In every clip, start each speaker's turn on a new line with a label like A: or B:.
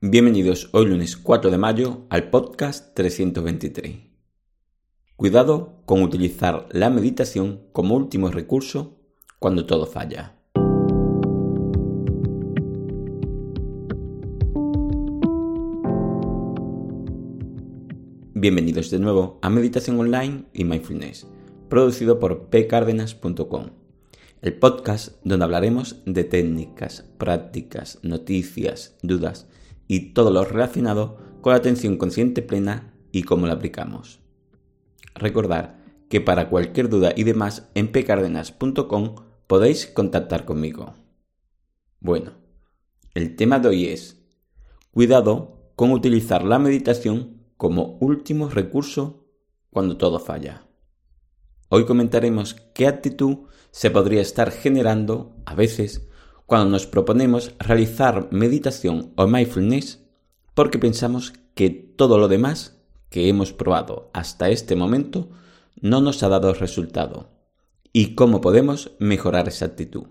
A: Bienvenidos hoy lunes 4 de mayo al podcast 323. Cuidado con utilizar la meditación como último recurso cuando todo falla. Bienvenidos de nuevo a Meditación Online y Mindfulness, producido por pcardenas.com, el podcast donde hablaremos de técnicas, prácticas, noticias, dudas y todo lo relacionado con la atención consciente plena y cómo la aplicamos. Recordar que para cualquier duda y demás en pcardenas.com podéis contactar conmigo. Bueno, el tema de hoy es cuidado con utilizar la meditación como último recurso cuando todo falla. Hoy comentaremos qué actitud se podría estar generando a veces cuando nos proponemos realizar meditación o mindfulness porque pensamos que todo lo demás que hemos probado hasta este momento no nos ha dado resultado y cómo podemos mejorar esa actitud.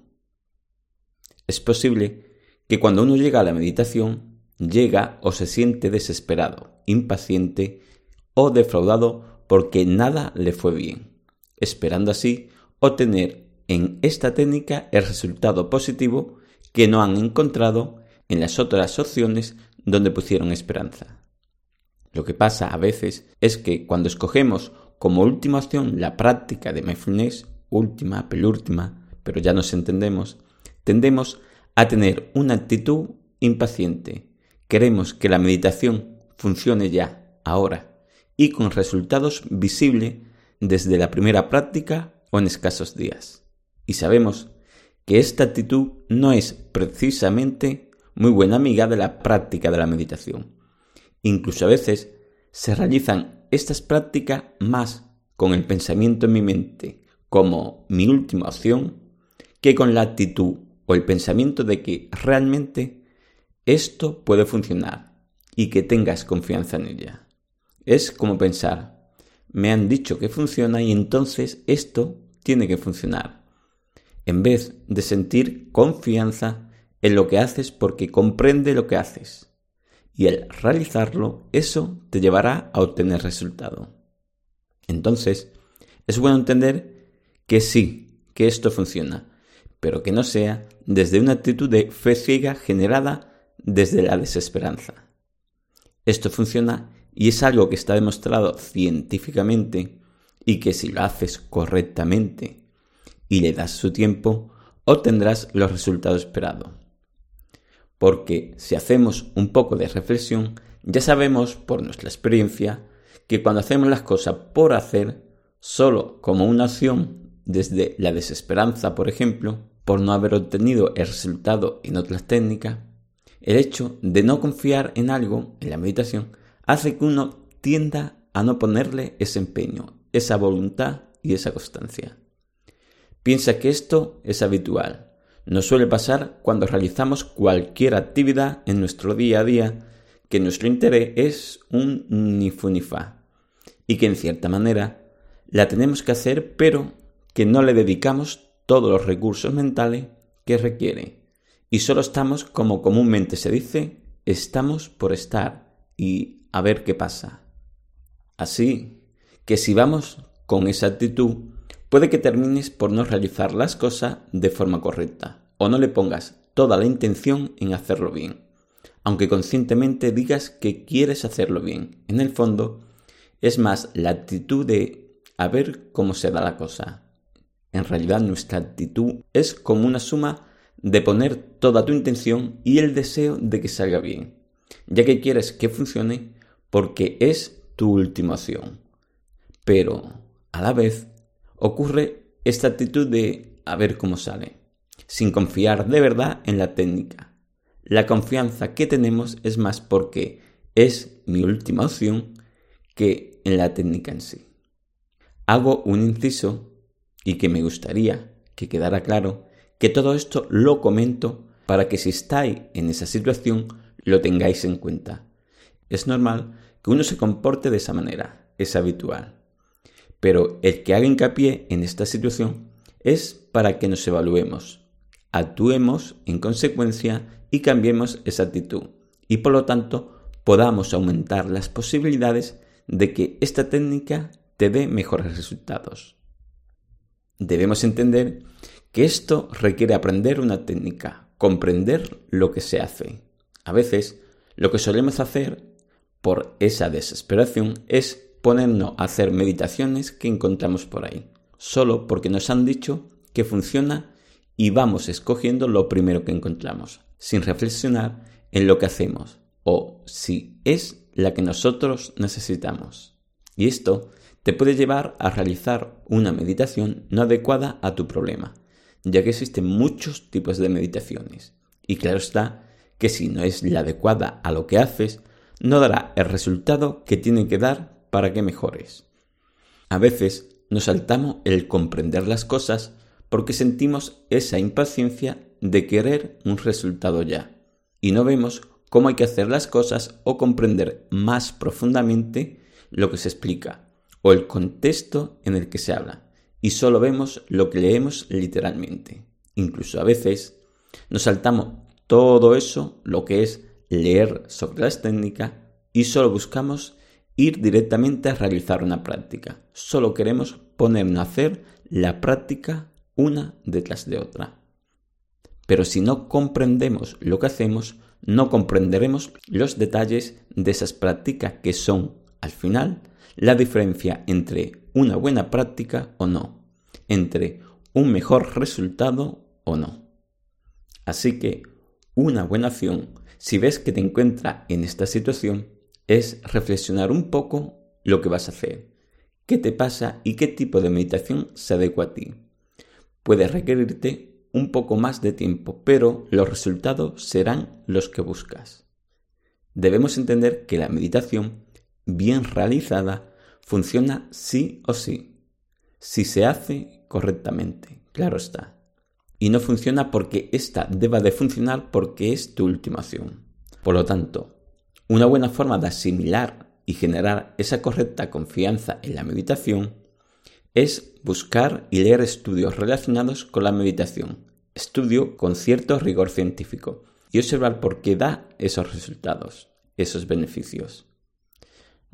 A: Es posible que cuando uno llega a la meditación llega o se siente desesperado, impaciente o defraudado porque nada le fue bien, esperando así obtener en esta técnica el resultado positivo que no han encontrado en las otras opciones donde pusieron esperanza. Lo que pasa a veces es que cuando escogemos como última opción la práctica de mindfulness, última, penúltima, pero ya nos entendemos, tendemos a tener una actitud impaciente. Queremos que la meditación funcione ya, ahora, y con resultados visibles desde la primera práctica o en escasos días y sabemos que esta actitud no es precisamente muy buena amiga de la práctica de la meditación. Incluso a veces se realizan estas prácticas más con el pensamiento en mi mente como mi última opción que con la actitud o el pensamiento de que realmente esto puede funcionar y que tengas confianza en ella. Es como pensar, me han dicho que funciona y entonces esto tiene que funcionar en vez de sentir confianza en lo que haces porque comprende lo que haces. Y al realizarlo, eso te llevará a obtener resultado. Entonces, es bueno entender que sí, que esto funciona, pero que no sea desde una actitud de fe ciega generada desde la desesperanza. Esto funciona y es algo que está demostrado científicamente y que si lo haces correctamente y le das su tiempo, obtendrás los resultados esperados. Porque si hacemos un poco de reflexión, ya sabemos por nuestra experiencia que cuando hacemos las cosas por hacer, solo como una acción, desde la desesperanza, por ejemplo, por no haber obtenido el resultado en otras técnicas, el hecho de no confiar en algo, en la meditación, hace que uno tienda a no ponerle ese empeño, esa voluntad y esa constancia. Piensa que esto es habitual. Nos suele pasar cuando realizamos cualquier actividad en nuestro día a día que nuestro interés es un ni fu ni fa y que en cierta manera la tenemos que hacer pero que no le dedicamos todos los recursos mentales que requiere y solo estamos como comúnmente se dice estamos por estar y a ver qué pasa. Así que si vamos con esa actitud puede que termines por no realizar las cosas de forma correcta o no le pongas toda la intención en hacerlo bien. Aunque conscientemente digas que quieres hacerlo bien, en el fondo es más la actitud de a ver cómo se da la cosa. En realidad nuestra actitud es como una suma de poner toda tu intención y el deseo de que salga bien, ya que quieres que funcione porque es tu última opción. Pero, a la vez, ocurre esta actitud de a ver cómo sale, sin confiar de verdad en la técnica. la confianza que tenemos es más porque es mi última opción que en la técnica en sí. Hago un inciso y que me gustaría que quedara claro que todo esto lo comento para que si estáis en esa situación lo tengáis en cuenta. Es normal que uno se comporte de esa manera, es habitual. Pero el que haga hincapié en esta situación es para que nos evaluemos, actuemos en consecuencia y cambiemos esa actitud y por lo tanto podamos aumentar las posibilidades de que esta técnica te dé mejores resultados. Debemos entender que esto requiere aprender una técnica, comprender lo que se hace. A veces, lo que solemos hacer por esa desesperación es ponernos a hacer meditaciones que encontramos por ahí, solo porque nos han dicho que funciona y vamos escogiendo lo primero que encontramos, sin reflexionar en lo que hacemos o si es la que nosotros necesitamos. Y esto te puede llevar a realizar una meditación no adecuada a tu problema, ya que existen muchos tipos de meditaciones. Y claro está que si no es la adecuada a lo que haces, no dará el resultado que tiene que dar para que mejores. A veces nos saltamos el comprender las cosas porque sentimos esa impaciencia de querer un resultado ya y no vemos cómo hay que hacer las cosas o comprender más profundamente lo que se explica o el contexto en el que se habla, y solo vemos lo que leemos literalmente. Incluso a veces nos saltamos todo eso, lo que es leer sobre las técnicas, y solo buscamos ir directamente a realizar una práctica. Solo queremos ponernos a hacer la práctica una detrás de otra. Pero si no comprendemos lo que hacemos, no comprenderemos los detalles de esas prácticas que son, al final, la diferencia entre una buena práctica o no, entre un mejor resultado o no. Así que una buena acción, si ves que te encuentras en esta situación, es reflexionar un poco lo que vas a hacer, qué te pasa y qué tipo de meditación se adecua a ti. Puede requerirte un poco más de tiempo, pero los resultados serán los que buscas. Debemos entender que la meditación bien realizada funciona sí o sí, si se hace correctamente, claro está. Y no funciona porque ésta deba de funcionar porque es tu última acción. Por lo tanto, una buena forma de asimilar y generar esa correcta confianza en la meditación es buscar y leer estudios relacionados con la meditación, estudio con cierto rigor científico, y observar por qué da esos resultados, esos beneficios.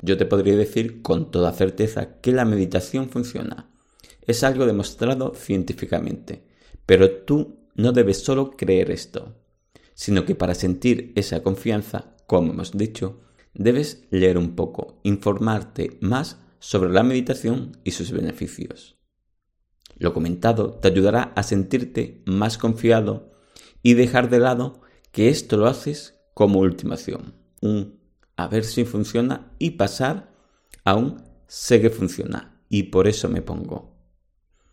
A: Yo te podría decir con toda certeza que la meditación funciona. Es algo demostrado científicamente. Pero tú no debes solo creer esto, sino que para sentir esa confianza, como hemos dicho, debes leer un poco, informarte más sobre la meditación y sus beneficios. Lo comentado te ayudará a sentirte más confiado y dejar de lado que esto lo haces como ultimación, un a ver si funciona y pasar a un sé que funciona y por eso me pongo.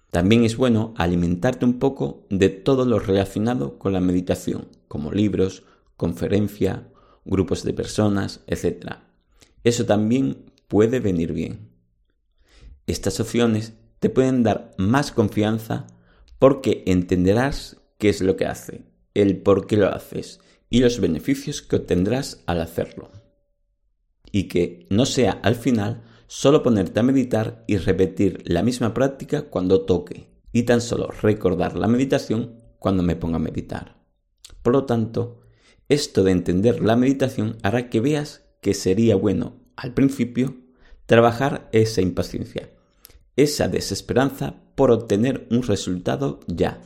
A: También es bueno alimentarte un poco de todo lo relacionado con la meditación, como libros, conferencia, grupos de personas, etc. Eso también puede venir bien. Estas opciones te pueden dar más confianza porque entenderás qué es lo que hace, el por qué lo haces y los beneficios que obtendrás al hacerlo y que no sea al final solo ponerte a meditar y repetir la misma práctica cuando toque y tan solo recordar la meditación cuando me ponga a meditar. Por lo tanto, esto de entender la meditación hará que veas que sería bueno al principio trabajar esa impaciencia, esa desesperanza por obtener un resultado ya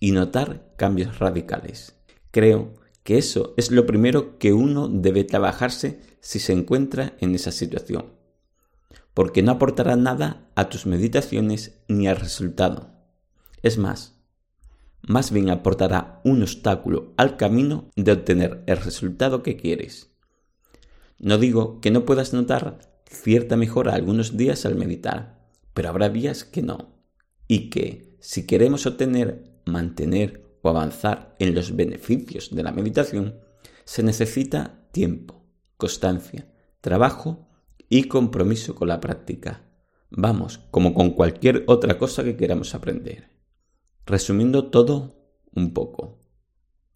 A: y notar cambios radicales. Creo que eso es lo primero que uno debe trabajarse si se encuentra en esa situación, porque no aportará nada a tus meditaciones ni al resultado. Es más, más bien aportará un obstáculo al camino de obtener el resultado que quieres. No digo que no puedas notar cierta mejora algunos días al meditar, pero habrá días que no, y que si queremos obtener, mantener o avanzar en los beneficios de la meditación, Se necesita tiempo, constancia, trabajo y compromiso con la práctica. Vamos, como con cualquier otra cosa que queramos aprender. Resumiendo todo un poco.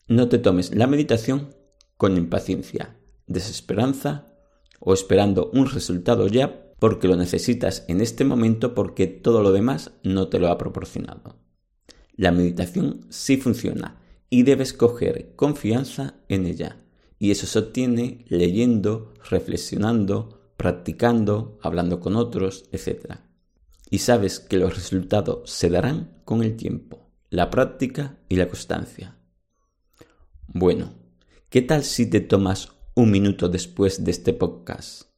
A: No te tomes la meditación con impaciencia, desesperanza o esperando un resultado ya porque lo necesitas en este momento porque todo lo demás no te lo ha proporcionado. La meditación sí funciona y debes coger confianza en ella. Y eso se obtiene leyendo, reflexionando, practicando, hablando con otros, etc. Y sabes que los resultados se darán con el tiempo, la práctica y la constancia. Bueno, ¿qué tal si te tomas un minuto después de este podcast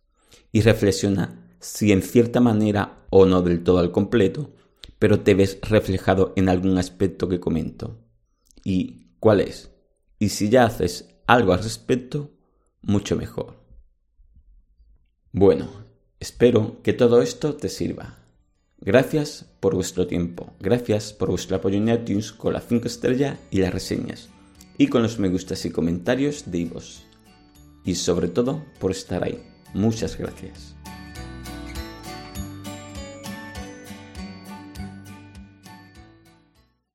A: y reflexiona si en cierta manera o no del todo al completo, pero te ves reflejado en algún aspecto que comento. ¿Y cuál es? Y si ya haces algo al respecto, mucho mejor. Bueno, espero que todo esto te sirva. Gracias por vuestro tiempo, gracias por vuestro apoyo en iTunes con las 5 estrellas y las reseñas, y con los me gustas y comentarios de vos. Y sobre todo por estar ahí. Muchas gracias.